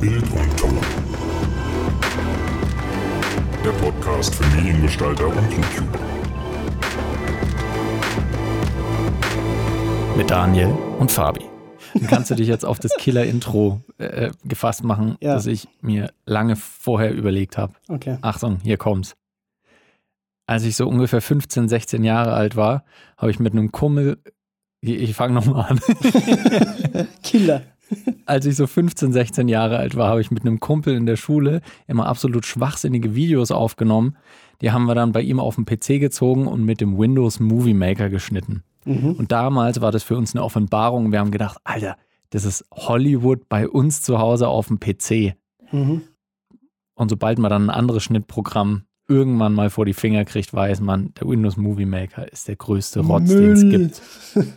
Bild und Ton. Der Podcast für Mediengestalter und YouTuber. Mit Daniel und Fabi. Dann kannst du dich jetzt auf das Killer-Intro äh, gefasst machen, Ja. das ich mir lange vorher überlegt habe. Okay. Achtung, hier kommt's. Als ich so ungefähr 15, 16 Jahre alt war, habe ich mit einem Kumpel, ich ich fange nochmal an. Killer. Als ich so 15, 16 Jahre alt war, habe ich mit einem Kumpel in der Schule immer absolut schwachsinnige Videos aufgenommen. Die haben wir dann bei ihm auf dem PC gezogen und mit dem Windows Movie Maker geschnitten. Mhm. Und damals war das für uns eine Offenbarung. Wir haben gedacht, Alter, das ist Hollywood bei uns zu Hause auf dem PC. Mhm. Und sobald man dann ein anderes Schnittprogramm irgendwann mal vor die Finger kriegt, weiß man, der Windows Movie Maker ist der größte Rotz, den es gibt.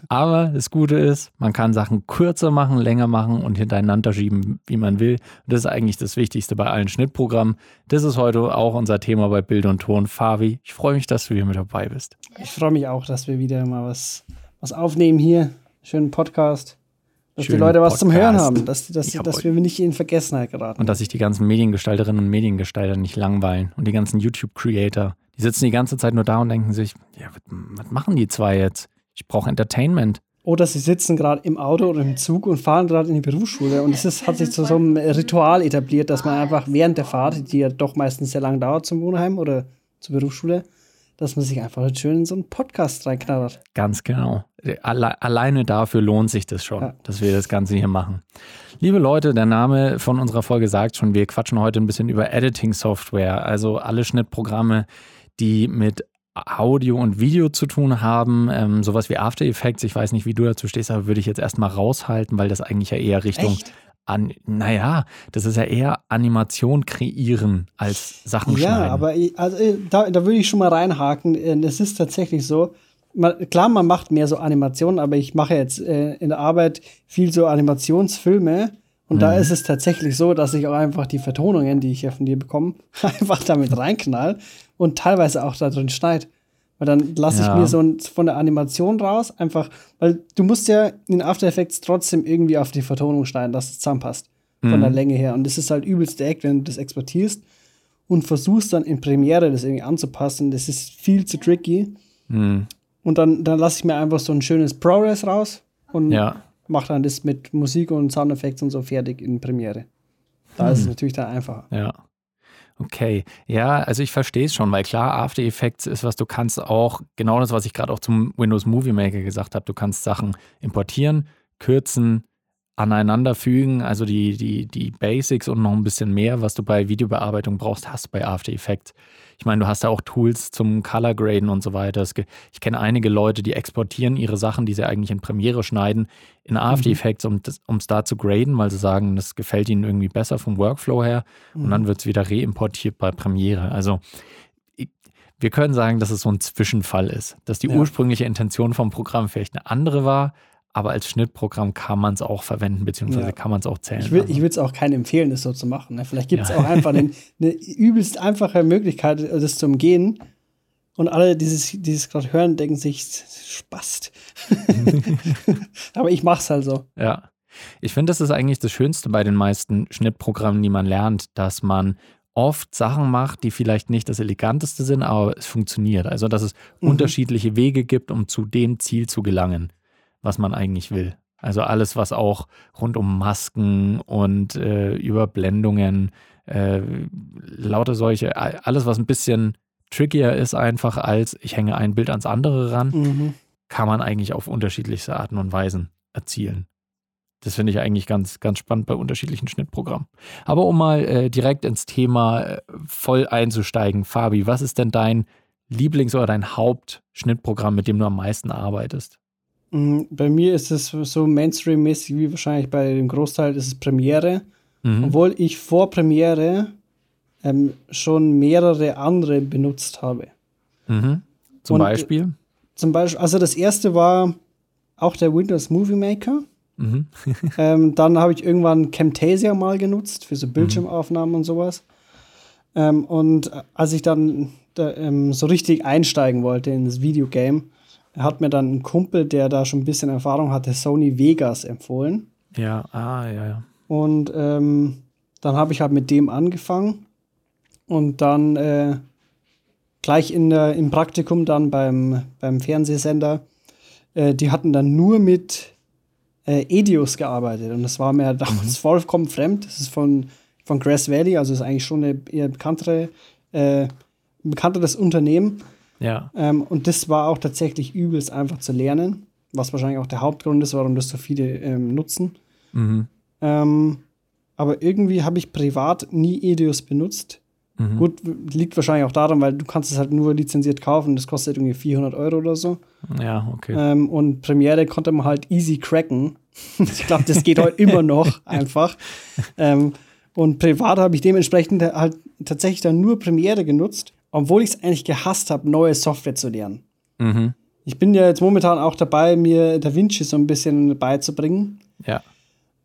Aber das Gute ist, man kann Sachen kürzer machen, länger machen und hintereinander schieben, wie man will. Und das ist eigentlich das Wichtigste bei allen Schnittprogrammen. Das ist heute auch unser Thema bei Bild und Ton. Fabi, ich freue mich, dass du hier mit dabei bist. Ich freue mich auch, dass wir wieder mal was, was aufnehmen hier. Schönen Podcast. Dass die Leute was zum Podcast. Hören haben. Dass, dass, Jawohl. dass wir nicht in Vergessenheit geraten. Und dass sich die ganzen Mediengestalterinnen und Mediengestalter nicht langweilen und die ganzen YouTube-Creator. Die sitzen die ganze Zeit nur da und denken sich, ja, was, machen die zwei jetzt? Ich brauche Entertainment. Oder sie sitzen gerade im Auto oder im Zug und fahren gerade in die Berufsschule. Und es hat sich zu so einem Ritual etabliert, dass man einfach während der Fahrt, die ja doch meistens sehr lang dauert zum Wohnheim oder zur Berufsschule, dass man sich einfach schön in so einen Podcast reinknattert. Ganz genau. Alle, alleine dafür lohnt sich das schon, Ja. dass wir das Ganze hier machen. Liebe Leute, der Name von unserer Folge sagt schon, wir quatschen heute ein bisschen über Editing-Software, also alle Schnittprogramme, die mit Audio und Video zu tun haben, ähm, sowas wie After Effects, ich weiß nicht, wie du dazu stehst, aber würde ich jetzt erstmal raushalten, weil das eigentlich ja eher Richtung, Echt? An, naja, das ist ja eher Animation kreieren als Sachen Ja, schneiden. aber ich- also, äh, da, da würde ich schon mal reinhaken. Äh, Es ist tatsächlich so, man, klar, man macht mehr so Animationen, aber ich mache jetzt äh, in der Arbeit viel so Animationsfilme. Und da ist es tatsächlich so, dass ich auch einfach die Vertonungen, die ich ja von dir bekomme, einfach damit reinknall und teilweise auch da drin schneid. Weil dann lasse Ja. ich mir so ein, von der Animation raus, einfach, weil du musst ja in After Effects trotzdem irgendwie auf die Vertonung schneiden, dass es zusammenpasst. Von der Länge her. Und das ist halt übelst der Act, wenn du das exportierst und versuchst dann in Premiere das irgendwie anzupassen. Das ist viel zu tricky. Hm, Und dann, dann lasse ich mir einfach so ein schönes ProRes raus und ja. mache dann das mit Musik und Soundeffekts und so fertig in Premiere. Da ist es natürlich dann einfacher. Ja. Okay. Ja, also ich verstehe es schon, weil klar, After Effects ist was, du kannst auch, genau das, was ich gerade auch zum Windows Movie Maker gesagt habe, du kannst Sachen importieren, kürzen, aneinander fügen, also die, die, die Basics und noch ein bisschen mehr, was du bei Videobearbeitung brauchst, hast du bei After Effects. Ich meine, du hast da auch Tools zum Color Graden und so weiter. Ich kenne einige Leute, die exportieren ihre Sachen, die sie eigentlich in Premiere schneiden, in After Effects, um es da zu graden, weil sie sagen, das gefällt ihnen irgendwie besser vom Workflow her. Und dann wird es wieder reimportiert bei Premiere. Also wir können sagen, dass es so ein Zwischenfall ist, dass die Ja. ursprüngliche Intention vom Programm vielleicht eine andere war, aber als Schnittprogramm kann man es auch verwenden, beziehungsweise Ja. kann man es auch zählen. Ich will lassen. ich würde es auch keinem empfehlen, das so zu machen. Ne? Vielleicht gibt es Ja. auch einfach eine übelst einfache Möglichkeit, das zu umgehen. Und alle, die es die es gerade hören, denken sich, spast. Aber ich mach's halt so. Ja. Ich finde, das ist eigentlich das Schönste bei den meisten Schnittprogrammen, die man lernt, dass man oft Sachen macht, die vielleicht nicht das eleganteste sind, aber es funktioniert. Also, dass es Mhm. unterschiedliche Wege gibt, um zu dem Ziel zu gelangen, was man eigentlich will. Also alles, was auch rund um Masken und äh, Überblendungen, äh, lauter solche, alles, was ein bisschen trickier ist einfach als ich hänge ein Bild ans andere ran, Mhm. kann man eigentlich auf unterschiedlichste Arten und Weisen erzielen. Das finde ich eigentlich ganz, ganz spannend bei unterschiedlichen Schnittprogrammen. Aber um mal äh, direkt ins Thema äh, voll einzusteigen, Fabi, was ist denn dein Lieblings- oder dein Hauptschnittprogramm, mit dem du am meisten arbeitest? Mm, Bei mir ist es so Mainstream-mäßig wie wahrscheinlich bei dem Großteil ist es Premiere. Mhm. Obwohl ich vor Premiere ähm, schon mehrere andere benutzt habe. Mhm. Zum Und, Beispiel? Zum Beispiel, also das erste war auch der Windows Movie Maker. Mhm. ähm, dann habe ich irgendwann Camtasia mal genutzt für so Bildschirmaufnahmen und sowas. Ähm, und als ich dann da, ähm, so richtig einsteigen wollte in das Videogame, hat mir dann ein Kumpel, der da schon ein bisschen Erfahrung hatte, Sony Vegas empfohlen. Ja, ah, ja, ja. Und ähm, dann habe ich halt mit dem angefangen und dann äh, gleich in der, im Praktikum dann beim, beim Fernsehsender, äh, die hatten dann nur mit äh, Edios gearbeitet und das war mir damals mhm. vollkommen fremd. Das ist von, von Grass Valley, also ist eigentlich schon eine eher bekanntere, äh, bekannteres Unternehmen. Ja. Ähm, und das war auch tatsächlich übelst einfach zu lernen, was wahrscheinlich auch der Hauptgrund ist, warum das so viele ähm, nutzen. Mhm. Ähm, aber irgendwie habe ich privat nie Edios benutzt. Mhm. Gut, liegt wahrscheinlich auch daran, weil du kannst es halt nur lizenziert kaufen. Das kostet irgendwie 400 Euro oder so. Ja, okay. Ähm, und Premiere konnte man halt easy cracken. ich glaube, das geht heute immer noch einfach. Ähm, und privat habe ich dementsprechend halt tatsächlich dann nur Premiere genutzt, obwohl ich es eigentlich gehasst habe, neue Software zu lernen. Mhm. Ich bin ja jetzt momentan auch dabei, mir DaVinci so ein bisschen beizubringen. Ja.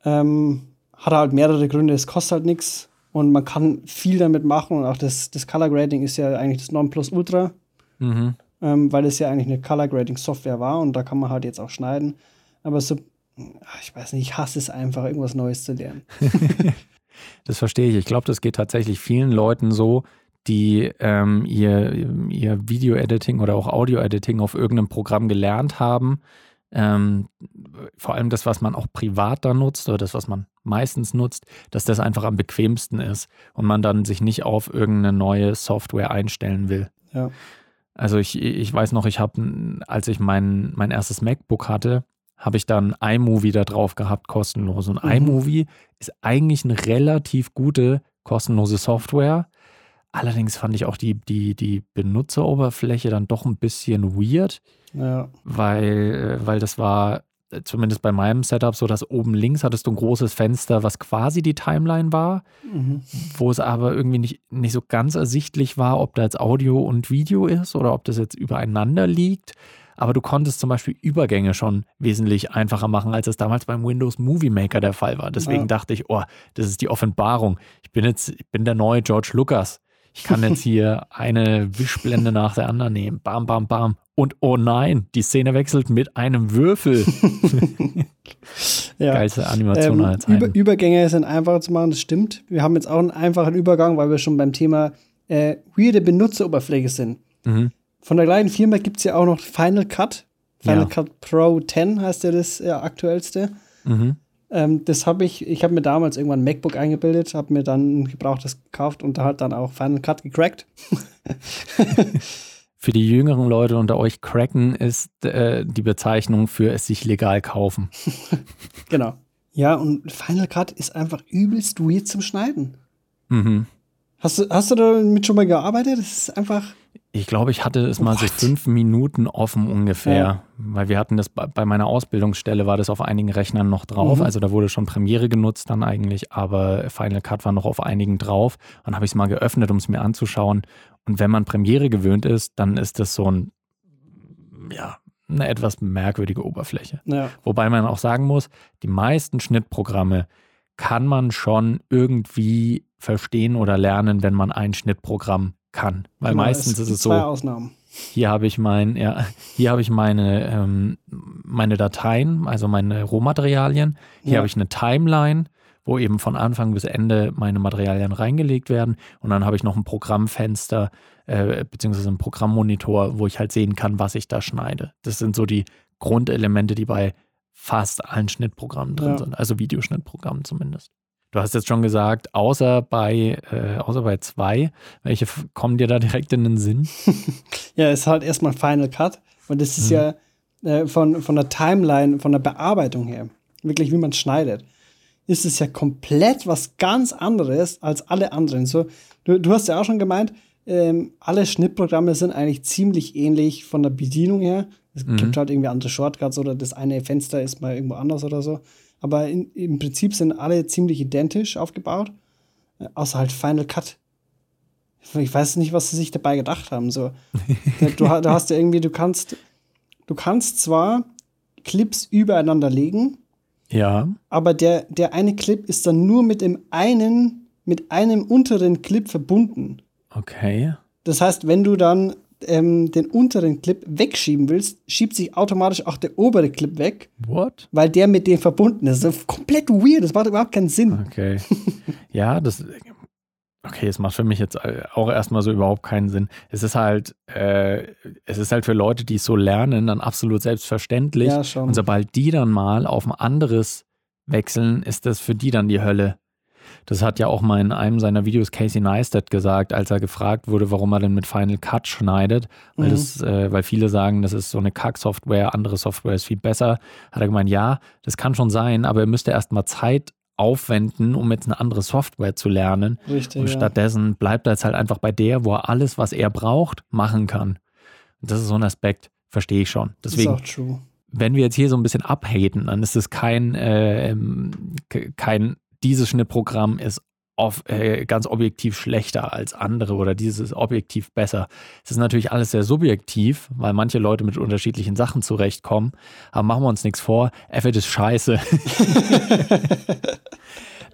Ähm, hat halt mehrere Gründe. Es kostet halt nichts und man kann viel damit machen. Und auch das, das Color Grading ist ja eigentlich das Nonplusultra, mhm. ähm, weil es ja eigentlich eine Color Grading Software war und da kann man halt jetzt auch schneiden. Aber so, ich weiß nicht, ich hasse es einfach, irgendwas Neues zu lernen. das verstehe ich. Ich glaube, das geht tatsächlich vielen Leuten so, die ähm, ihr, ihr Video-Editing oder auch Audio-Editing auf irgendeinem Programm gelernt haben ähm, vor allem das, was man auch privat da nutzt oder das, was man meistens nutzt, dass das einfach am bequemsten ist und man dann sich nicht auf irgendeine neue Software einstellen will. Ja. Also ich, ich weiß noch, ich habe, als ich mein, mein erstes MacBook hatte, habe ich dann iMovie da drauf gehabt, kostenlos. Und mhm. iMovie ist eigentlich eine relativ gute kostenlose Software. Allerdings fand ich auch die, die, die Benutzeroberfläche dann doch ein bisschen weird. Ja. Weil, äh, weil das war äh, zumindest bei meinem Setup so, dass oben links hattest du ein großes Fenster, was quasi die Timeline war, mhm. wo es aber irgendwie nicht, nicht so ganz ersichtlich war, ob da jetzt Audio und Video ist oder ob das jetzt übereinander liegt. Aber du konntest zum Beispiel Übergänge schon wesentlich einfacher machen, als es damals beim Windows Movie Maker der Fall war. Deswegen ja. dachte ich, oh, das ist die Offenbarung. Ich bin jetzt, ich bin der neue George Lucas. Ich kann jetzt hier eine Wischblende nach der anderen nehmen. Bam, bam, bam. Und oh nein, die Szene wechselt mit einem Würfel. ja. Geilste Animation ähm, aller Über Übergänge sind einfacher zu machen, das stimmt. Wir haben jetzt auch einen einfachen Übergang, weil wir schon beim Thema äh, weirde Benutzeroberfläche sind. Mhm. Von der gleichen Firma gibt es ja auch noch Final Cut. Final ja. Cut Pro 10 heißt ja das äh, aktuellste. Mhm. Ähm, das habe ich, ich habe mir damals irgendwann ein MacBook eingebildet, habe mir dann ein gebrauchtes gekauft und da hat dann auch Final Cut gecrackt. für die jüngeren Leute unter euch, cracken ist äh, die Bezeichnung für es sich legal kaufen. genau. Ja, und Final Cut ist einfach übelst weird zum Schneiden. Mhm. Hast du, hast du damit schon mal gearbeitet? Das ist einfach. Ich glaube, ich hatte es mal What? so fünf Minuten offen ungefähr, ja. weil wir hatten das bei meiner Ausbildungsstelle war das auf einigen Rechnern noch drauf. Mhm. Also da wurde schon Premiere genutzt dann eigentlich, aber Final Cut war noch auf einigen drauf. Und habe ich es mal geöffnet, um es mir anzuschauen. Und wenn man Premiere gewöhnt ist, dann ist das so ein, ja, eine etwas merkwürdige Oberfläche. Ja. Wobei man auch sagen muss, die meisten Schnittprogramme kann man schon irgendwie verstehen oder lernen, wenn man ein Schnittprogramm kann. Weil genau, meistens ist es so. Ausnahmen. Hier habe ich mein, ja, hier habe ich meine, ähm, meine Dateien, also meine Rohmaterialien. Hier ja. habe ich eine Timeline, wo eben von Anfang bis Ende meine Materialien reingelegt werden. Und dann habe ich noch ein Programmfenster, äh, beziehungsweise einen Programmmonitor, wo ich halt sehen kann, was ich da schneide. Das sind so die Grundelemente, die bei fast allen Schnittprogrammen drin ja. sind, also Videoschnittprogrammen zumindest. Du hast jetzt schon gesagt, außer bei, äh, außer bei zwei, welche kommen dir da direkt in den Sinn? ja, es ist halt erstmal Final Cut. Und das ist mhm. ja äh, von, von der Timeline, von der Bearbeitung her, wirklich wie man schneidet, ist es ja komplett was ganz anderes als alle anderen. So, du, du hast ja auch schon gemeint, ähm, alle Schnittprogramme sind eigentlich ziemlich ähnlich von der Bedienung her. Es mhm. gibt halt irgendwie andere Shortcuts oder das eine Fenster ist mal irgendwo anders oder so. Aber in, im Prinzip sind alle ziemlich identisch aufgebaut, äh, außer halt Final Cut. Ich weiß nicht, was sie sich dabei gedacht haben. So, du, du hast ja irgendwie, du kannst, du kannst zwar Clips übereinander legen, ja. aber der, der eine Clip ist dann nur mit dem einen, mit einem unteren Clip verbunden. Okay. Das heißt, wenn du dann ähm, den unteren Clip wegschieben willst, schiebt sich automatisch auch der obere Clip weg. What? Weil der mit dem verbunden ist. Das ist komplett weird. Das macht überhaupt keinen Sinn. Okay. ja, das. Okay, es macht für mich jetzt auch erstmal so überhaupt keinen Sinn. Es ist halt, äh, es ist halt für Leute, die es so lernen, dann absolut selbstverständlich. Ja, schon. Und sobald die dann mal auf ein anderes wechseln, ist das für die dann die Hölle. Das hat ja auch mal in einem seiner Videos Casey Neistat gesagt, als er gefragt wurde, warum er denn mit Final Cut schneidet. Weil, Mhm. das, äh, weil viele sagen, das ist so eine Kack-Software, andere Software ist viel besser. Hat er gemeint, ja, das kann schon sein, aber er müsste erst mal Zeit aufwenden, um jetzt eine andere Software zu lernen. Richtig. Und ja. stattdessen bleibt er jetzt halt einfach bei der, wo er alles, was er braucht, machen kann. Und das ist so ein Aspekt, verstehe ich schon. Deswegen, ist auch true. wenn wir jetzt hier so ein bisschen abhaten, dann ist es kein, äh, ähm, ke- kein dieses Schnittprogramm ist auf, äh, ganz objektiv schlechter als andere oder dieses ist objektiv besser. Es ist natürlich alles sehr subjektiv, weil manche Leute mit unterschiedlichen Sachen zurechtkommen. Aber machen wir uns nichts vor, Avid ist scheiße.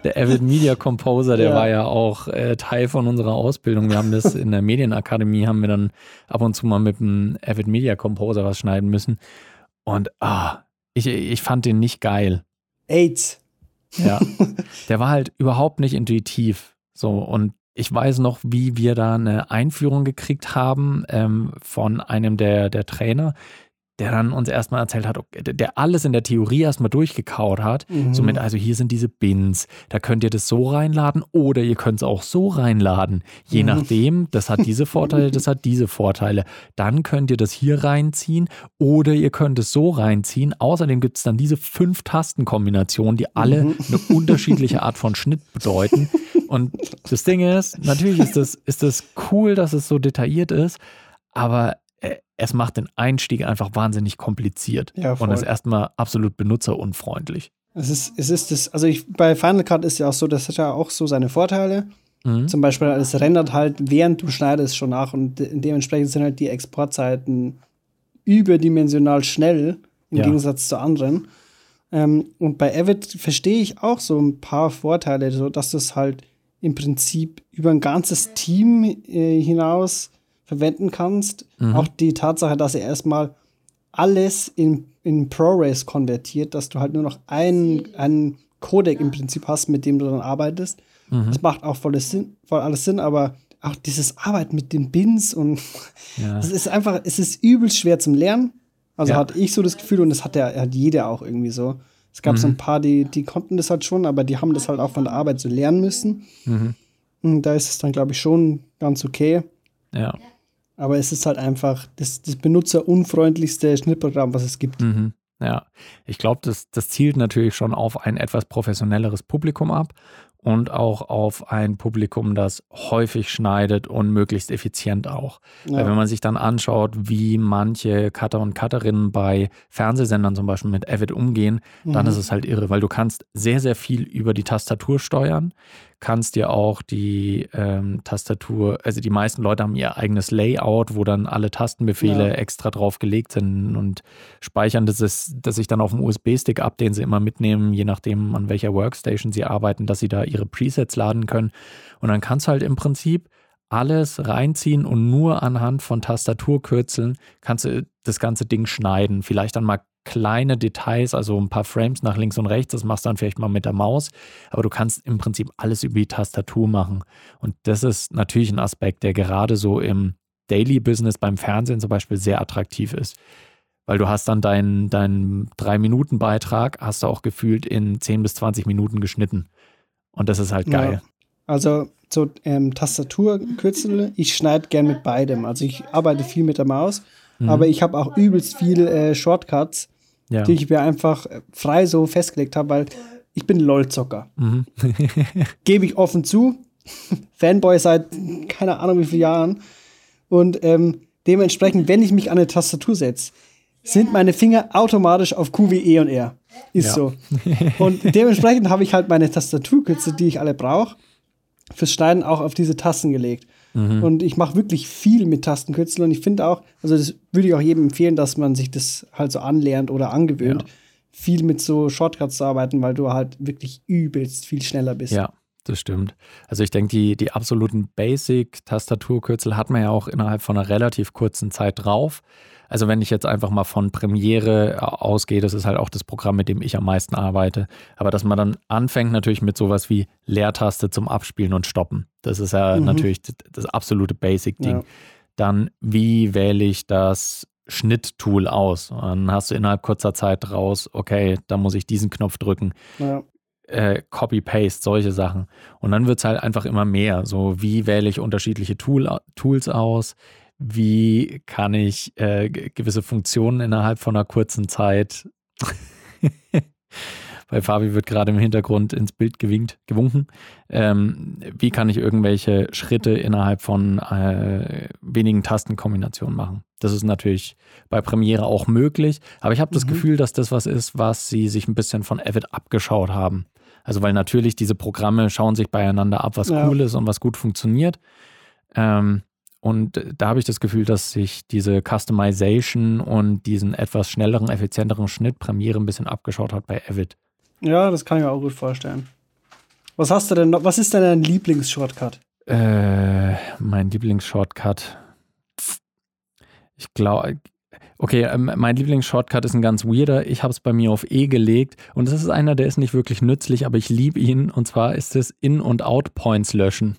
Der Avid Media Composer, der Ja. war ja auch äh, Teil von unserer Ausbildung. Wir haben das in der Medienakademie, haben wir dann ab und zu mal mit dem Avid Media Composer was schneiden müssen. Und ah, ich, ich fand den nicht geil. AIDS. Ja. Der war halt überhaupt nicht intuitiv. So, und ich weiß noch, wie wir da eine Einführung gekriegt haben ähm, von einem der, der Trainer, der dann uns erstmal erzählt hat, der- alles in der Theorie erstmal durchgekaut hat. Mhm. Somit, also hier sind diese Bins, da könnt ihr das so reinladen oder ihr könnt es auch so reinladen. Je Mhm. nachdem, das hat diese Vorteile, das hat diese Vorteile. Dann könnt ihr das hier reinziehen oder ihr könnt es so reinziehen. Außerdem gibt es dann diese fünf Tastenkombinationen, die alle Mhm. eine unterschiedliche Art von Schnitt bedeuten. Und das Ding ist, natürlich ist das, ist das cool, dass es so detailliert ist, aber es macht den Einstieg einfach wahnsinnig kompliziert Ja, und ist erstmal absolut benutzerunfreundlich. Es ist, es ist das, also ich, bei Final Cut ist ja auch so, das hat ja auch so seine Vorteile. Mhm. Zum Beispiel, es rendert halt, während du schneidest, schon nach und de dementsprechend sind halt die Exportzeiten überdimensional schnell im Ja. Gegensatz zu anderen. Ähm, und bei Avid verstehe ich auch so ein paar Vorteile, so dass du es halt im Prinzip über ein ganzes Team äh, hinaus verwenden kannst. Mhm. Auch die Tatsache, dass er erstmal alles in, in ProRes konvertiert, dass du halt nur noch einen, einen Codec im Prinzip hast, mit dem du dann arbeitest. Mhm. Das macht auch volles Sinn, voll alles Sinn, aber auch dieses Arbeiten mit den Bins und Ja. es ist einfach, es ist übelst schwer zum Lernen. Also Ja. hatte ich so das Gefühl und das hat ja hat jeder auch irgendwie so. Es gab so Mhm. ein paar, die, die konnten das halt schon, aber die haben das halt auch von der Arbeit so lernen müssen. Mhm. Und da ist es dann, glaube ich, schon ganz okay. Ja. Aber es ist halt einfach das, das benutzerunfreundlichste Schnittprogramm, was es gibt. Mhm. Ja. Ich glaube, das, das zielt natürlich schon auf ein etwas professionelleres Publikum ab und auch auf ein Publikum, das häufig schneidet und möglichst effizient auch. Weil wenn Ja. man sich dann anschaut, wie manche Cutter und Cutterinnen bei Fernsehsendern zum Beispiel mit Avid umgehen, dann Mhm. ist es halt irre, weil du kannst sehr, sehr viel über die Tastatur steuern, kannst dir auch die ähm, Tastatur, also die meisten Leute haben ihr eigenes Layout, wo dann alle Tastenbefehle Ja. extra drauf gelegt sind und speichern das, ist, das sich dann auf dem USB-Stick ab, den sie immer mitnehmen, je nachdem an welcher Workstation sie arbeiten, dass sie da ihre Presets laden können. Und dann kannst du halt im Prinzip alles reinziehen und nur anhand von Tastaturkürzeln kannst du das ganze Ding schneiden. Vielleicht dann mal kleine Details, also ein paar Frames nach links und rechts, das machst du dann vielleicht mal mit der Maus, aber du kannst im Prinzip alles über die Tastatur machen. Und das ist natürlich ein Aspekt, der gerade so im Daily Business beim Fernsehen zum Beispiel sehr attraktiv ist. Weil du hast dann deinen deinen Drei-Minuten-Beitrag, hast du auch gefühlt in 10 bis 20 Minuten geschnitten. Und das ist halt Ja. geil. Also so ähm, Tastaturkürzel, ich schneide gern mit beidem. Also ich arbeite viel mit der Maus, Mhm. aber ich habe auch übelst viel äh, Shortcuts, Ja. die ich mir einfach äh, frei so festgelegt habe, weil ich bin LOL-Zocker. Mhm. Gebe ich offen zu. Fanboy seit keine Ahnung wie vielen Jahren. Und ähm, dementsprechend, wenn ich mich an eine Tastatur setze, sind meine Finger automatisch auf Q wie E und R. Ist Ja. so. Und dementsprechend habe ich halt meine Tastaturkürze, die ich alle brauche, fürs Schneiden auch auf diese Tasten gelegt. Mhm. Und ich mache wirklich viel mit Tastenkürzeln und ich finde auch, also das würde ich auch jedem empfehlen, dass man sich das halt so anlernt oder angewöhnt, Ja. viel mit so Shortcuts zu arbeiten, weil du halt wirklich übelst viel schneller bist. Ja, das stimmt. Also ich denke, die, die absoluten Basic-Tastaturkürzel hat man ja auch innerhalb von einer relativ kurzen Zeit drauf. Also wenn ich jetzt einfach mal von Premiere ausgehe, das ist halt auch das Programm, mit dem ich am meisten arbeite. Aber dass man dann anfängt natürlich mit sowas wie Leertaste zum Abspielen und Stoppen. Das ist ja mhm. natürlich das absolute Basic-Ding. Ja. Dann, wie wähle ich das Schnitttool aus? dann hast du innerhalb kurzer Zeit raus, okay, da muss ich diesen Knopf drücken. Ja. Äh, Copy-Paste, solche Sachen. Und dann wird es halt einfach immer mehr. So, wie wähle ich unterschiedliche Tool, Tools aus? Wie kann ich äh, gewisse Funktionen innerhalb von einer kurzen Zeit Bei Fabi wird gerade im Hintergrund ins Bild gewinkt, gewunken. Ähm, wie kann ich irgendwelche Schritte innerhalb von äh, wenigen Tastenkombinationen machen? Das ist natürlich bei Premiere auch möglich, aber ich habe das mhm. Gefühl, dass das was ist, was sie sich ein bisschen von Avid abgeschaut haben. Also weil natürlich diese Programme schauen sich beieinander ab, was ja. cool ist und was gut funktioniert. Ähm, und da habe ich das Gefühl, dass sich diese Customization und diesen etwas schnelleren, effizienteren Schnitt Premiere ein bisschen abgeschaut hat bei Avid. Ja, das kann ich mir auch gut vorstellen. Was hast du denn noch? Was ist denn dein Lieblingsshortcut? Äh, mein Lieblingsshortcut. Ich glaube, okay, ähm, mein Lieblingsshortcut ist ein ganz weirder. Ich habe es bei mir auf E gelegt und das ist einer, der ist nicht wirklich nützlich, aber ich liebe ihn. Und zwar ist es In- und Out-Points löschen.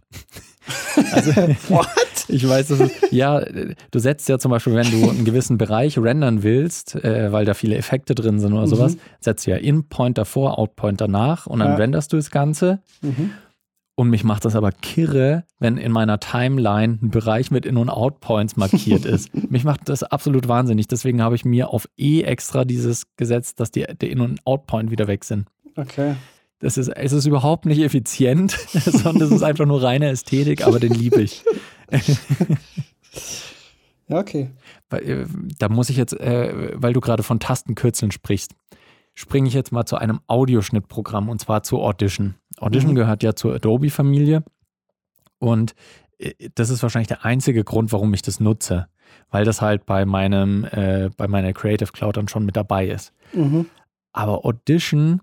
also, What? Ich weiß, das ist, ja, du setzt ja zum Beispiel, wenn du einen gewissen Bereich rendern willst, äh, weil da viele Effekte drin sind oder mhm. sowas, setzt du ja In-Point davor, Out-Point danach und dann ja. renderst du das Ganze. Mhm. Und mich macht das aber kirre, wenn in meiner Timeline ein Bereich mit In- und Out-Points markiert ist. mich macht das absolut wahnsinnig. Deswegen habe ich mir auf E extra dieses gesetzt, dass die, der In- und Out-Point wieder weg sind. Okay. Das ist, es ist überhaupt nicht effizient, sondern es ist einfach nur reine Ästhetik, aber den liebe ich. ja, okay. Äh, da muss ich jetzt, äh, weil du gerade von Tastenkürzeln sprichst, springe ich jetzt mal zu einem Audioschnittprogramm und zwar zu Audition. Audition mhm. gehört ja zur Adobe-Familie und äh, das ist wahrscheinlich der einzige Grund, warum ich das nutze, weil das halt bei meinem, äh, bei meiner Creative Cloud dann schon mit dabei ist. Mhm. Aber Audition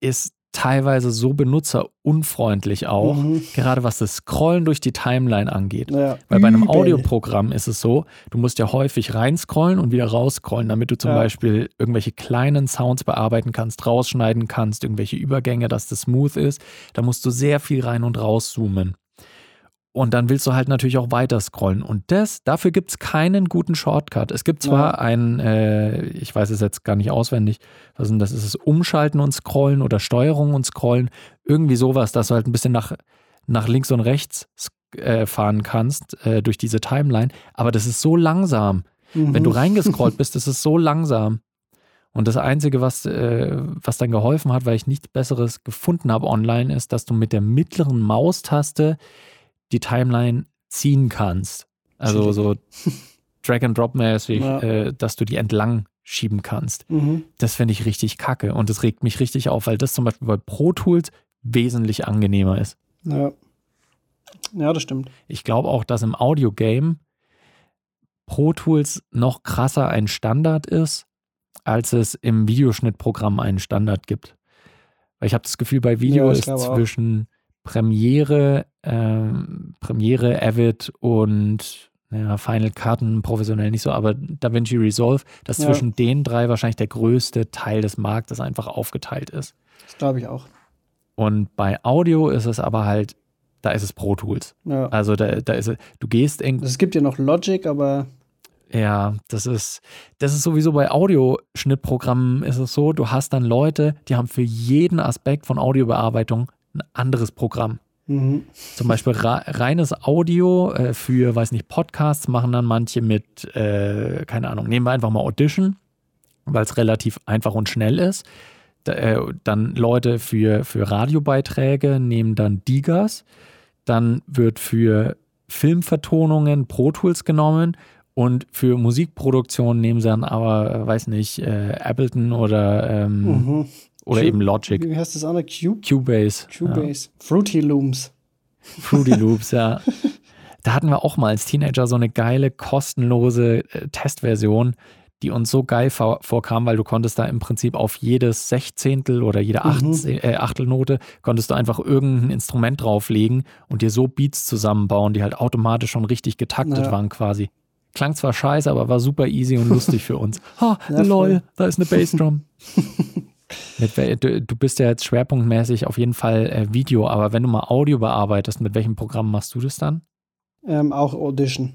ist teilweise so benutzerunfreundlich auch, mhm. gerade was das Scrollen durch die Timeline angeht. Ja. Weil bei einem Audioprogramm ist es so, du musst ja häufig reinscrollen und wieder rausscrollen, damit du zum ja. Beispiel irgendwelche kleinen Sounds bearbeiten kannst, rausschneiden kannst, irgendwelche Übergänge, dass das smooth ist. Da musst du sehr viel rein und rauszoomen. Und dann willst du halt natürlich auch weiter scrollen. Und das, dafür gibt es keinen guten Shortcut. Es gibt zwar ja. einen, äh, ich weiß es jetzt gar nicht auswendig, was denn das ist, es Umschalten und Scrollen oder Steuerung und Scrollen. Irgendwie sowas, dass du halt ein bisschen nach, nach links und rechts äh, fahren kannst äh, durch diese Timeline. Aber das ist so langsam. Mhm. Wenn du reingescrollt bist, das ist so langsam. Und das Einzige, was, äh, was dann geholfen hat, weil ich nichts Besseres gefunden habe online, ist, dass du mit der mittleren Maustaste die Timeline ziehen kannst. Also so Drag-and-Drop-mäßig, ja. äh, dass du die entlang schieben kannst. Mhm. Das fände ich richtig kacke und das regt mich richtig auf, weil das zum Beispiel bei Pro Tools wesentlich angenehmer ist. Ja, ja das stimmt. Ich glaube auch, dass im Audio-Game Pro Tools noch krasser ein Standard ist, als es im Videoschnittprogramm einen Standard gibt. Weil ich habe das Gefühl, bei Video ja, ist zwischen Premiere, ähm, Premiere, Avid und ja, Final Karten professionell nicht so, aber DaVinci Resolve, dass ja. zwischen den drei wahrscheinlich der größte Teil des Marktes einfach aufgeteilt ist. Das glaube ich auch. Und bei Audio ist es aber halt, da ist es Pro Tools. Ja. Also da, da ist es, du gehst irgendwie. Es gibt ja noch Logic, aber. Ja, das ist, das ist sowieso bei Audioschnittprogrammen ist es so, du hast dann Leute, die haben für jeden Aspekt von Audiobearbeitung ein anderes Programm. Mhm. Zum Beispiel reines Audio äh, für, weiß nicht, Podcasts machen dann manche mit, äh, keine Ahnung, nehmen wir einfach mal Audition, weil es relativ einfach und schnell ist. Da, äh, dann Leute für, für Radiobeiträge nehmen dann Digas. Dann wird für Filmvertonungen Pro Tools genommen und für Musikproduktion nehmen sie dann aber, äh, weiß nicht, äh, Ableton oder ähm, mhm. Oder Q eben Logic. Wie heißt das andere? Cube? Cubase. Cubase. Ja. Fruity Looms. Fruity Loops, ja. Da hatten wir auch mal als Teenager so eine geile, kostenlose äh, Testversion. die uns so geil vor, vorkam, weil du konntest da im Prinzip auf jedes Sechzehntel oder jede Achtzeh, äh, Achtelnote konntest du einfach irgendein Instrument drauflegen und dir so Beats zusammenbauen, die halt automatisch schon richtig getaktet Ja. waren quasi. Klang zwar scheiße, aber war super easy und lustig für uns. Ha, Ja, lol, voll. da ist eine Bassdrum. Mit du, du bist ja jetzt schwerpunktmäßig auf jeden Fall äh, Video, aber wenn du mal Audio bearbeitest, mit welchem Programm machst du das dann? Ähm, auch Audition.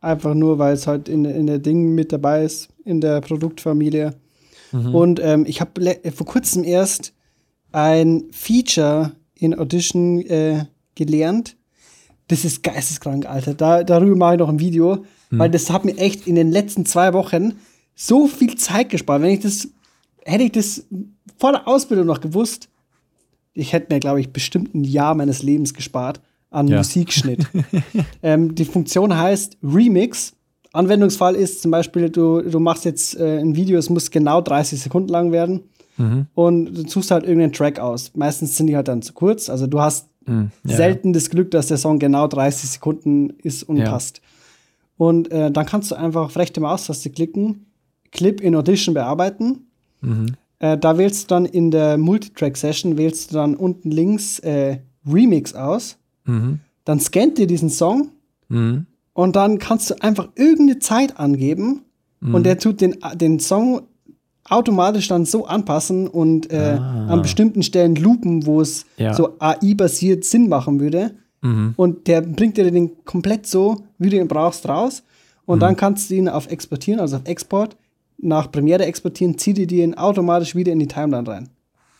Einfach nur, weil es halt in, in der Ding mit dabei ist, in der Produktfamilie. Mhm. Und ähm, ich habe vor kurzem erst ein Feature in Audition äh, gelernt. Das ist geisteskrank, Alter. Da, darüber mache ich noch ein Video, weil das hat mir echt in den letzten zwei Wochen so viel Zeit gespart. Wenn ich das, hätte ich das vor der Ausbildung noch gewusst, ich hätte mir, glaube ich, bestimmt ein Jahr meines Lebens gespart an Ja. Musikschnitt. ähm, die Funktion heißt Remix. Anwendungsfall ist zum Beispiel, du, du machst jetzt äh, ein Video, es muss genau 30 Sekunden lang werden Mhm. und du suchst halt irgendeinen Track aus. Meistens sind die halt dann zu kurz. Also du hast Mhm. Ja, selten das Glück, dass der Song genau 30 Sekunden ist und Ja. passt. Und äh, dann kannst du einfach auf rechte Maustaste klicken, Clip in Audition bearbeiten. Mhm. Äh, da wählst du dann in der Multitrack-Session, wählst du dann unten links äh, Remix aus. Mhm. Dann scannt dir diesen Song Mhm. und dann kannst du einfach irgendeine Zeit angeben Mhm. und der tut den, den Song automatisch dann so anpassen und äh, Ah. an bestimmten Stellen loopen, wo es Ja. so AI-basiert Sinn machen würde. Mhm. Und der bringt dir den komplett so, wie du ihn brauchst, raus. Und dann kannst du ihn auf Exportieren, also auf Export, nach Premiere exportieren, zieht dir den automatisch wieder in die Timeline rein.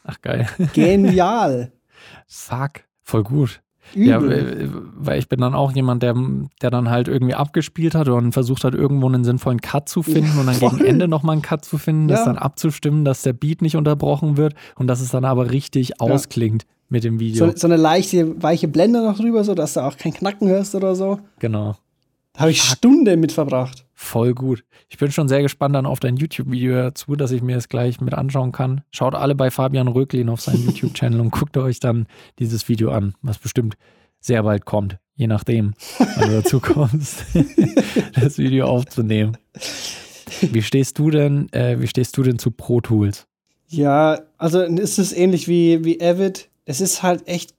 Ach geil. Genial. Fuck. Voll gut. Ja, Übel. äh, weil ich bin dann auch jemand, der, der dann halt irgendwie abgespielt hat und versucht hat, irgendwo einen sinnvollen Cut zu finden und dann gegen. Ende nochmal einen Cut zu finden, das Ja. dann abzustimmen, dass der Beat nicht unterbrochen wird und dass es dann aber richtig ausklingt mit dem Video. so, so eine leichte, weiche Blende noch drüber, so dass du auch kein Knacken hörst oder so. genau. Da habe ich Stunden mit verbracht. Voll gut. Ich bin schon sehr gespannt dann auf dein YouTube-Video dazu, dass ich mir es gleich mit anschauen kann. Schaut alle bei Fabian Röklin auf seinem YouTube-Channel und guckt euch dann dieses Video an, was bestimmt sehr bald kommt, je nachdem, wann du dazu kommst, das Video aufzunehmen. Wie stehst du denn, äh, wie stehst du denn zu Pro Tools? Ja, also es ist ähnlich wie, wie Avid. Es ist halt echt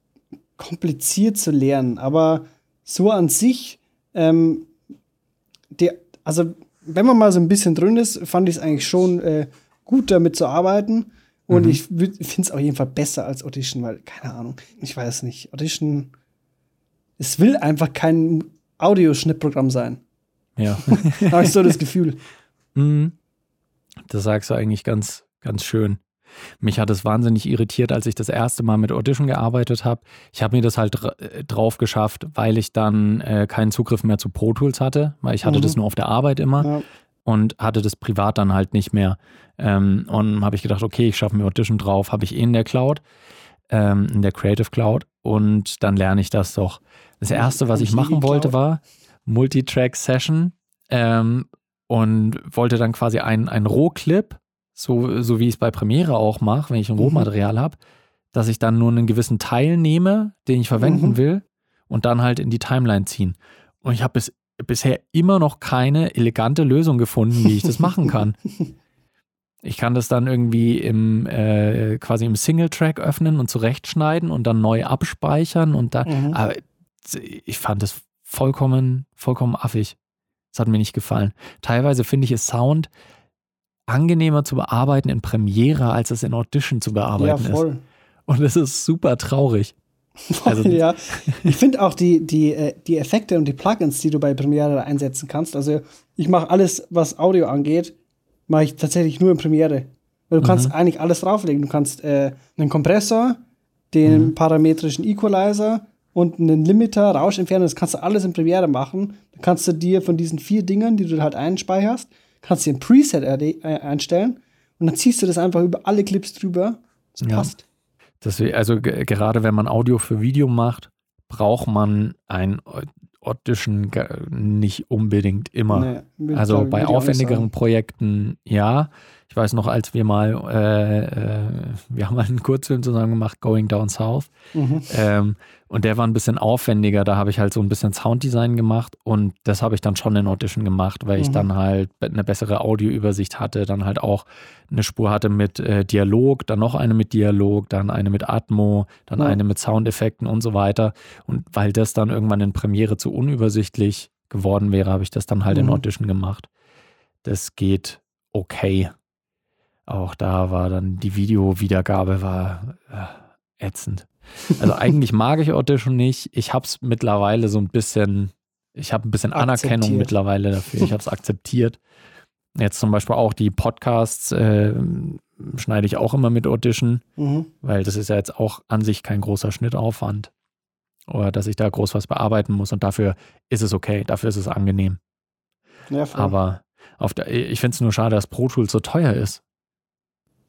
kompliziert zu lernen, aber so an sich, ähm, die, also wenn man mal so ein bisschen drin ist, fand ich es eigentlich schon äh, gut damit zu arbeiten. Und Mhm. ich finde es auf jeden Fall besser als Audition, weil, keine Ahnung, ich weiß nicht. Audition, es will einfach kein Audioschnittprogramm sein. Ja. Habe ich so das Gefühl. Mhm. Das sagst du eigentlich ganz, ganz schön. Mich hat es wahnsinnig irritiert, als ich das erste Mal mit Audition gearbeitet habe. Ich habe mir das halt äh, drauf geschafft, weil ich dann äh, keinen Zugriff mehr zu Pro Tools hatte, weil ich hatte Mhm. das nur auf der Arbeit immer Ja. und hatte das privat dann halt nicht mehr. Ähm, und habe ich gedacht, okay, ich schaffe mir Audition drauf, habe ich eh in der Cloud, ähm, in der Creative Cloud und dann lerne ich das doch. Das erste, was ich machen wollte, war Multitrack Session ähm, und wollte dann quasi einen, einen Rohclip, so, so wie ich es bei Premiere auch mache, wenn ich ein Mhm. Rohmaterial habe, dass ich dann nur einen gewissen Teil nehme, den ich verwenden Mhm. will und dann halt in die Timeline ziehen. Und ich habe bis, bisher immer noch keine elegante Lösung gefunden, wie ich das machen kann. Ich kann das dann irgendwie im äh, quasi im Single-Track öffnen und zurechtschneiden und dann neu abspeichern und dann. Mhm. Aber ich fand das vollkommen, vollkommen affig. Das hat mir nicht gefallen. Teilweise finde ich es Sound angenehmer zu bearbeiten in Premiere, als es in Audition zu Ja, bearbeiten ist. voll. Und es ist super traurig. Also- ja, ich finde auch die, die, äh, die Effekte und die Plugins, die du bei Premiere einsetzen kannst. Also ich mache alles, was Audio angeht, mache ich tatsächlich nur in Premiere. Weil du kannst eigentlich alles drauflegen. Du kannst äh, einen Kompressor, den parametrischen Equalizer und einen Limiter, Rauschentferner, das kannst du alles in Premiere machen. Dann kannst du dir von diesen vier Dingern, die du halt einspeicherst, kannst du dir ein Preset äh, einstellen und dann ziehst du das einfach über alle Clips drüber. Das Ja. passt. Deswegen, also ge- gerade wenn man Audio für Video macht, braucht man ein Au- Audition ge- nicht unbedingt immer. Nee, Also bei aufwendigeren. Projekten ja. Ich weiß noch, als wir mal, äh, äh, wir haben mal einen Kurzfilm zusammen gemacht, Going Down South. Mhm. Ähm, Und der war ein bisschen aufwendiger. Da habe ich halt so ein bisschen Sounddesign gemacht und das habe ich dann schon in Audition gemacht, weil ich Mhm. dann halt eine bessere Audioübersicht hatte, dann halt auch eine Spur hatte mit äh, Dialog, dann noch eine mit Dialog, dann eine mit Atmo, dann Ja. eine mit Soundeffekten und so weiter. Und weil das dann irgendwann in Premiere zu unübersichtlich geworden wäre, habe ich das dann halt in Mhm. Audition gemacht. Das geht okay. Auch da war dann die Videowiedergabe war äh, ätzend. Also eigentlich mag ich Audition nicht. Ich habe es mittlerweile so ein bisschen, ich habe ein bisschen Anerkennung Akzeptiert. mittlerweile dafür. Ich habe es akzeptiert. Jetzt zum Beispiel auch die Podcasts äh, schneide ich auch immer mit Audition, Mhm. weil das ist ja jetzt auch an sich kein großer Schnittaufwand. Oder dass ich da groß was bearbeiten muss und dafür ist es okay, dafür ist es angenehm. Ja. Aber auf der, ich finde es nur schade, dass Pro Tools so teuer ist.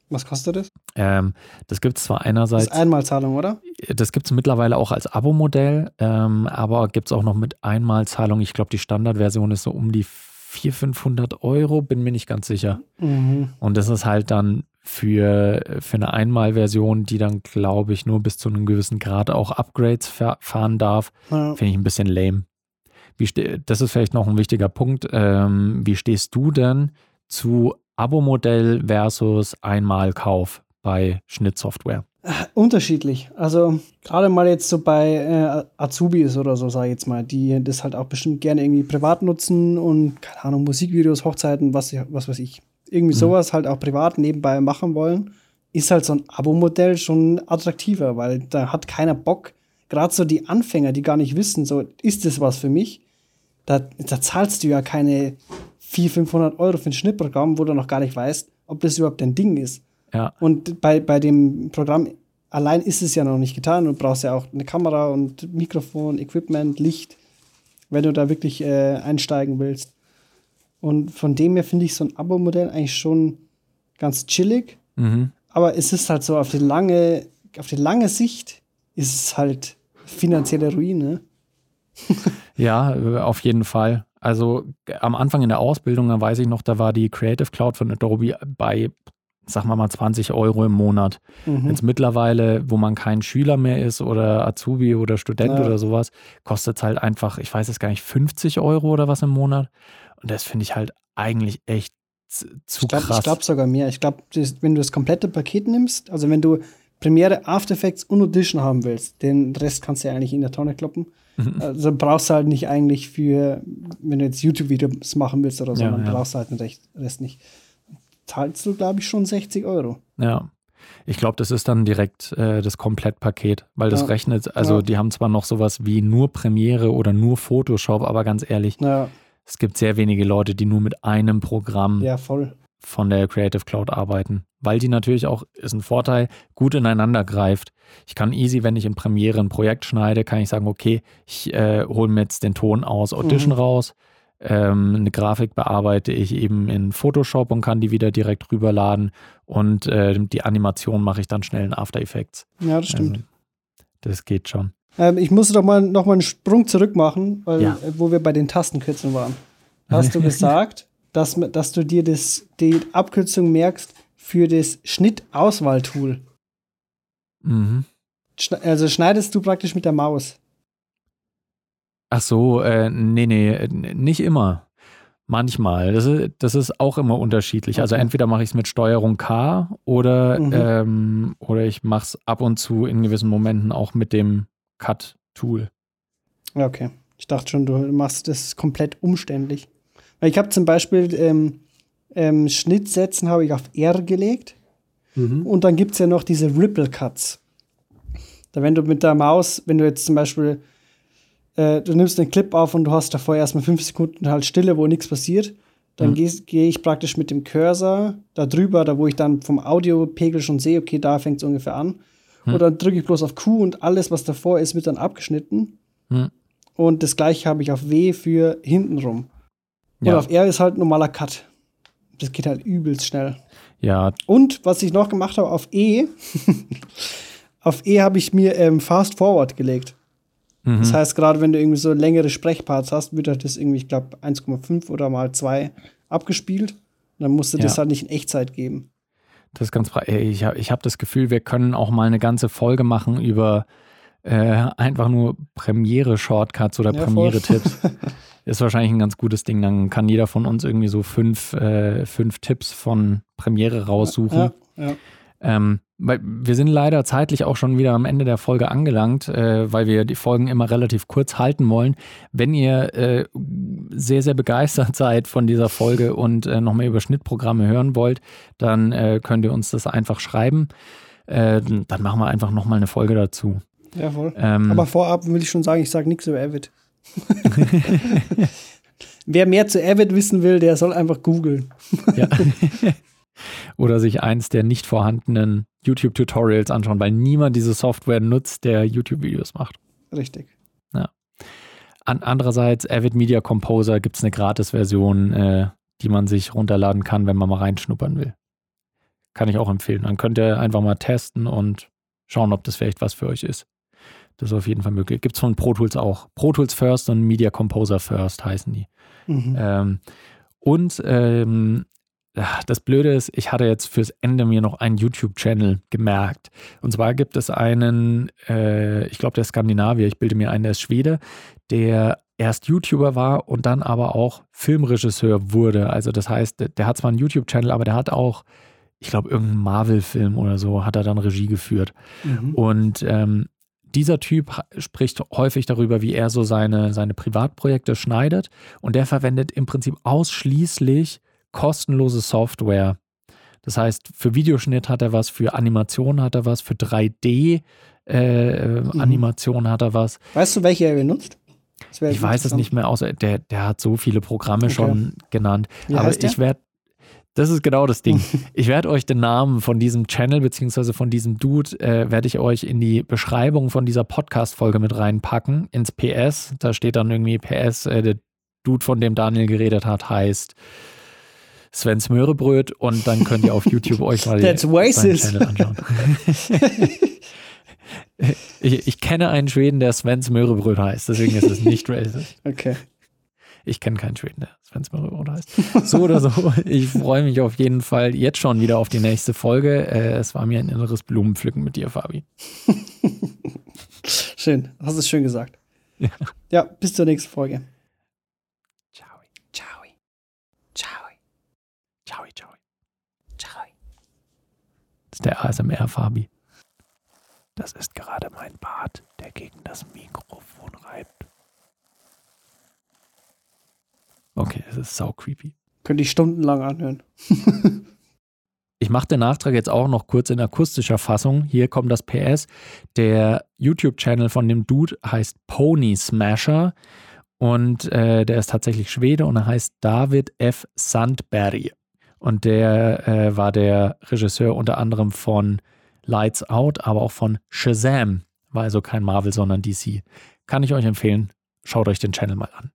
Was kostet das? Ähm, das gibt es zwar Das einerseits, ist Einmalzahlung, oder? das gibt es mittlerweile auch als Abo-Modell, ähm, aber gibt es auch noch mit Einmalzahlung. Ich glaube, die Standardversion ist so um die 400, 500 Euro, bin mir nicht ganz sicher. Mhm. Und das ist halt dann für, für eine Einmalversion, die dann, glaube ich, nur bis zu einem gewissen Grad auch Upgrades fa- fahren darf, Ja. finde ich ein bisschen lame. Wie das ist vielleicht noch ein wichtiger Punkt. Ähm, wie stehst du denn zu Abo-Modell versus Einmalkauf bei Schnittsoftware? Unterschiedlich. Also gerade mal jetzt so bei äh, Azubis oder so, sage ich jetzt mal, die das halt auch bestimmt gerne irgendwie privat nutzen und, keine Ahnung, Musikvideos, Hochzeiten, was, was weiß ich, irgendwie Mhm. sowas halt auch privat nebenbei machen wollen, ist halt so ein Abo-Modell schon attraktiver, weil da hat keiner Bock, gerade so die Anfänger, die gar nicht wissen, so, ist das was für mich? Da, da zahlst du ja keine 400, 500 Euro für ein Schnittprogramm, wo du noch gar nicht weißt, ob das überhaupt dein Ding ist. Ja, Und bei, bei dem Programm allein ist es ja noch nicht getan. Du brauchst ja auch eine Kamera und Mikrofon, Equipment, Licht, wenn du da wirklich äh, einsteigen willst. Und von dem her finde ich so ein Abo-Modell eigentlich schon ganz chillig. mhm. Aber es ist halt so auf die lange, auf die lange Sicht ist es halt finanzielle Ruine. ja, auf jeden Fall. Also am Anfang in der Ausbildung, da weiß ich noch, da war die Creative Cloud von Adobe bei, sagen wir mal, 20 Euro im Monat. Mhm. Jetzt mittlerweile, wo man kein Schüler mehr ist oder Azubi oder Student Ja. oder sowas, kostet es halt einfach, ich weiß es gar nicht, 50 Euro oder was im Monat. Und das finde ich halt eigentlich echt zu Ich glaube krass. glaub sogar mehr. Ich glaube, wenn du das komplette Paket nimmst, also wenn du Premiere, After Effects und Audition haben willst, den Rest kannst du ja eigentlich in der Tonne kloppen. Mhm. Also brauchst du halt nicht eigentlich für, wenn du jetzt YouTube-Videos machen willst oder so, Ja, dann ja. brauchst du halt den Rest nicht. Zahlst du, glaube ich, schon 60 Euro. Ja. Ich glaube, das ist dann direkt äh, das Komplettpaket, weil das Ja. rechnet, also Ja. die haben zwar noch sowas wie nur Premiere oder nur Photoshop, aber ganz ehrlich, Ja, es gibt sehr wenige Leute, die nur mit einem Programm ja, voll. Von der Creative Cloud arbeiten, weil die natürlich auch, ist ein Vorteil, gut ineinander greift. Ich kann easy, wenn ich in Premiere ein Projekt schneide, kann ich sagen, okay, ich äh, hole mir jetzt den Ton aus Audition Mhm. raus, ähm, eine Grafik bearbeite ich eben in Photoshop und kann die wieder direkt rüberladen und äh, die Animation mache ich dann schnell in After Effects. Ja, das stimmt. Also, das geht schon. Ähm, ich musste doch mal noch mal einen Sprung zurück machen, weil, Ja. wo wir bei den Tastenkürzeln waren. Hast du gesagt, dass, dass du dir das, die Abkürzung merkst für das Schnittauswahltool? Mhm. Also schneidest du praktisch mit der Maus. Ach so, äh, nee, nee, äh, nicht immer. Manchmal. Das ist, das ist auch immer unterschiedlich. Also Okay. entweder mache ich es mit Steuerung K oder, Mhm. ähm, oder ich mache es ab und zu in gewissen Momenten auch mit dem Cut-Tool. Okay. Ich dachte schon, du machst das komplett umständlich. Ich habe zum Beispiel ähm, ähm, Schnittsätzen habe ich auf R gelegt und dann gibt es ja noch diese Ripple Cuts. Da wenn du mit der Maus, wenn du jetzt zum Beispiel, äh, du nimmst einen Clip auf und du hast davor erstmal fünf Sekunden halt Stille, wo nichts passiert, dann Mhm. gehe geh ich praktisch mit dem Cursor da drüber, da wo ich dann vom Audiopegel schon sehe, okay, da fängt es ungefähr an. Mhm. Und dann drücke ich bloß auf Q und alles, was davor ist, wird dann abgeschnitten. Mhm. Und das gleiche habe ich auf W für hintenrum. Und Ja, auf R ist halt ein normaler Cut. Das geht halt übelst schnell. ja, Und was ich noch gemacht habe, auf E, auf E habe ich mir ähm, Fast Forward gelegt. mhm. Das heißt, gerade wenn du irgendwie so längere Sprechparts hast, wird halt das irgendwie, ich glaube, 1,5 oder mal 2 abgespielt. Und dann musst du das Ja. halt nicht in Echtzeit geben. das ist ganz. Ey, Ich habe ich hab das Gefühl, wir können auch mal eine ganze Folge machen über äh, einfach nur Premiere-Shortcuts oder Ja. Premiere-Tipps. ist wahrscheinlich ein ganz gutes Ding. Dann kann jeder von uns irgendwie so fünf, äh, fünf Tipps von Premiere raussuchen. Ja, ja. Ähm, weil wir sind leider zeitlich auch schon wieder am Ende der Folge angelangt, äh, weil wir die Folgen immer relativ kurz halten wollen. Wenn ihr äh, sehr, sehr begeistert seid von dieser Folge und äh, noch mehr über Schnittprogramme hören wollt, dann äh, könnt ihr uns das einfach schreiben. Äh, dann machen wir einfach nochmal eine Folge dazu. ja, voll. Ähm, Aber vorab will ich schon sagen, ich sage nichts über Avid. Wer mehr zu Avid wissen will, der soll einfach googeln. Ja. Oder sich eins der nicht vorhandenen YouTube-Tutorials anschauen, weil niemand diese Software nutzt, der YouTube-Videos macht. Richtig. An, andererseits, Avid Media Composer gibt es eine Gratis-Version, äh, die man sich runterladen kann, wenn man mal reinschnuppern will. Kann ich auch empfehlen. Dann könnt ihr einfach mal testen und schauen, ob das vielleicht was für euch ist. Das ist auf jeden Fall möglich. Gibt es von Pro Tools auch. Pro Tools First und Media Composer First heißen die. Mhm. Ähm, und ähm, das Blöde ist, ich hatte jetzt fürs Ende mir noch einen YouTube-Channel gemerkt. Und zwar gibt es einen, äh, ich glaube, der ist Skandinavier, ich bilde mir ein, der ist Schwede, der erst YouTuber war und dann aber auch Filmregisseur wurde. Also das heißt, der- der hat zwar einen YouTube-Channel, aber der hat auch, ich glaube, irgendeinen Marvel-Film oder so, hat er dann Regie geführt. Mhm. Und ähm, dieser Typ spricht häufig darüber, wie er so seine, seine Privatprojekte schneidet. Und der verwendet im Prinzip ausschließlich kostenlose Software. Das heißt, für Videoschnitt hat er was, für Animation hat er was, für 3D-Animation hat er was. Weißt du, welche er benutzt? Ich weiß es nicht mehr, außer der, der hat so viele Programme Okay. schon genannt. Wie Aber ich werde, das ist genau das Ding. ich werde euch den Namen von diesem Channel beziehungsweise von diesem Dude, äh, werde ich euch in die Beschreibung von dieser Podcast-Folge mit reinpacken, ins PS. Da steht dann irgendwie PS, äh, der Dude, von dem Daniel geredet hat, heißt Sven's Möhrebröt und dann könnt ihr auf YouTube euch mal That's seinen. Channel anschauen. ich, ich kenne einen Schweden, der Sven's Möhrebröt heißt, deswegen ist es nicht racist. Okay. Ich kenne keinen Schweden, der Sven's Möhrebröt heißt. So oder so, ich freue mich auf jeden Fall jetzt schon wieder auf die nächste Folge. Äh, es war mir ein inneres Blumenpflücken mit dir, Fabi. Schön. Hast es schön gesagt. Ja. Ja, bis zur nächsten Folge. Ciao. Ciao. Ciao. Ciao. Ciao. Ciao. Das ist der ASMR, Fabi. Das ist gerade mein Bart, der gegen das Mikrofon reibt. Okay, es ist sau creepy. Könnte ich stundenlang anhören. Ich mache den Nachtrag jetzt auch noch kurz in akustischer Fassung. Hier kommt das PS. Der YouTube-Channel von dem Dude heißt Pony Smasher und äh, der ist tatsächlich Schwede und er heißt David F. Sandberg. Und der äh, war der Regisseur unter anderem von Lights Out, aber auch von Shazam. War also kein Marvel, sondern DC. Kann ich euch empfehlen. Schaut euch den Channel mal an.